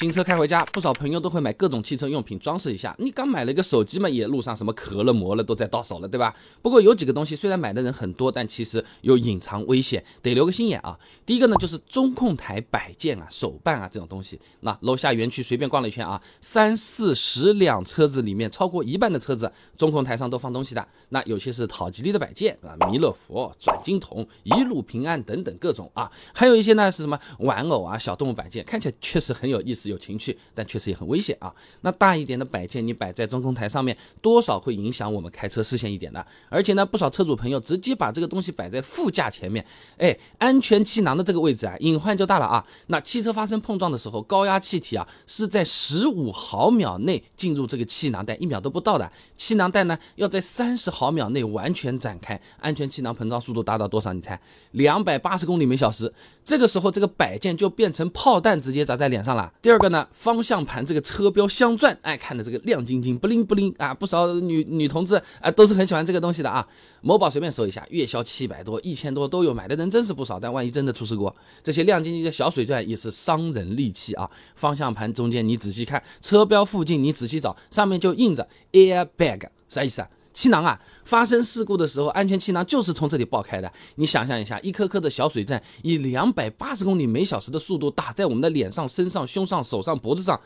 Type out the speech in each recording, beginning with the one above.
新车开回家，不少朋友都会买各种汽车用品装饰一下。你刚买了一个手机嘛，也路上什么壳了、膜了都在到手了，对吧？不过有几个东西虽然买的人很多，但其实有隐藏危险，得留个心眼啊。第一个呢，就是中控台摆件啊、手办啊这种东西。那楼下园区随便逛了一圈啊，三四十辆车子里面，超过一半的车子中控台上都放东西的。那有些是讨吉利的摆件啊，弥勒佛、转经筒、一路平安等等各种啊，还有一些呢是什么玩偶啊、小动物摆件，看起来确实很有意思。有情趣，但确实也很危险啊。那大一点的摆件，你摆在中控台上面，多少会影响我们开车视线一点的。而且呢，不少车主朋友直接把这个东西摆在副驾前面，哎，安全气囊的这个位置啊，隐患就大了啊。那汽车发生碰撞的时候，高压气体啊是在十五毫秒内进入这个气囊袋，一秒都不到的。气囊袋呢要在三十毫秒内完全展开，安全气囊膨胀速度达到多少？你猜？两百八十公里每小时。这个时候，这个摆件就变成炮弹，直接砸在脸上了。第二个呢，方向盘这个车标镶钻，哎，看的这个亮晶晶，不灵不灵啊！不少女女同志啊，都是很喜欢这个东西的啊。某宝随便搜一下，月销七百多、一千多都有，买的人真是不少。但万一真的出事故，这些亮晶晶的小水钻也是伤人利器啊。方向盘中间你仔细看，车标附近你仔细找，上面就印着 airbag，啥意思啊？气囊啊，发生事故的时候，安全气囊就是从这里爆开的。你想象一下，一颗颗的小水钻以两百八十公里每小时的速度打在我们的脸上、身上、胸上、手上、脖子上。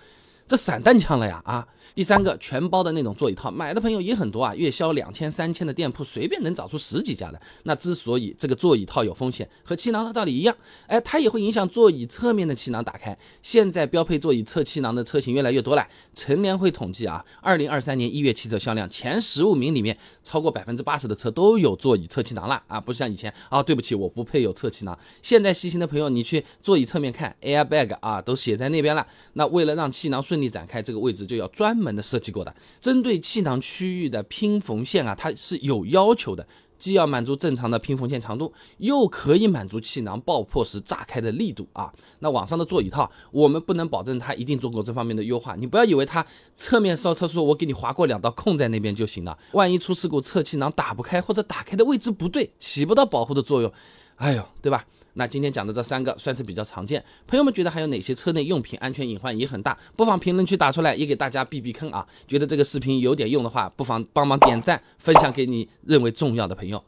这散弹枪了呀啊！第三个全包的那种座椅套，买的朋友也很多啊，月销两千三千的店铺随便能找出十几家的。那之所以这个座椅套有风险，和气囊的道理一样，哎，它也会影响座椅侧面的气囊打开。现在标配座椅侧气囊的车型越来越多了，乘联会统计啊，二零二三年一月汽车销量前十五名里面，超过百分之八十的车都有座椅侧气囊了啊，不像以前啊，对不起，我不配有侧气囊。现在细心的朋友，你去座椅侧面看，airbag 啊，都写在那边了。那为了让气囊顺顺利展开这个位置就要专门的设计过的，针对气囊区域的拼缝线啊，它是有要求的，既要满足正常的拼缝线长度，又可以满足气囊爆破时炸开的力度啊。那网上的座椅套，我们不能保证它一定做过这方面的优化，你不要以为它侧面烧车说我给你划过两道空在那边就行了，万一出事故侧气囊打不开或者打开的位置不对，起不到保护的作用，哎呦，对吧？那今天讲的这三个算是比较常见，朋友们觉得还有哪些车内用品安全隐患也很大？不妨评论区打出来，也给大家避避坑啊！觉得这个视频有点用的话，不妨帮忙点赞，分享给你认为重要的朋友。